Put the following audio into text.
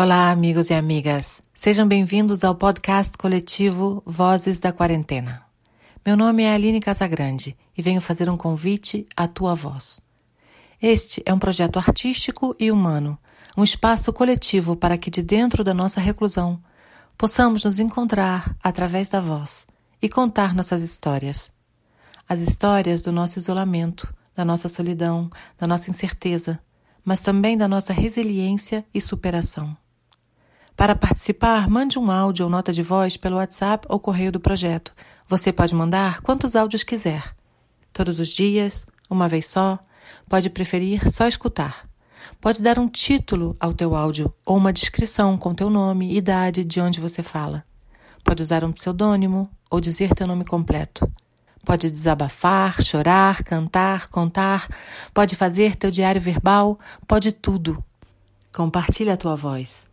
Olá, amigos e amigas. Sejam bem-vindos ao podcast coletivo Vozes da Quarentena. Meu nome é Aline Casagrande e venho fazer um convite à tua voz. Este é um projeto artístico e humano, um espaço coletivo para que de dentro da nossa reclusão possamos nos encontrar através da voz e contar nossas histórias. As histórias do nosso isolamento, da nossa solidão, da nossa incerteza, mas também da nossa resiliência e superação. Para participar, mande um áudio ou nota de voz pelo WhatsApp ou correio do projeto. Você pode mandar quantos áudios quiser. Todos os dias, uma vez só, pode preferir só escutar. Pode dar um título ao teu áudio ou uma descrição com teu nome, idade, de onde você fala. Pode usar um pseudônimo ou dizer teu nome completo. Pode desabafar, chorar, cantar, contar, pode fazer teu diário verbal, pode tudo. Compartilha a tua voz.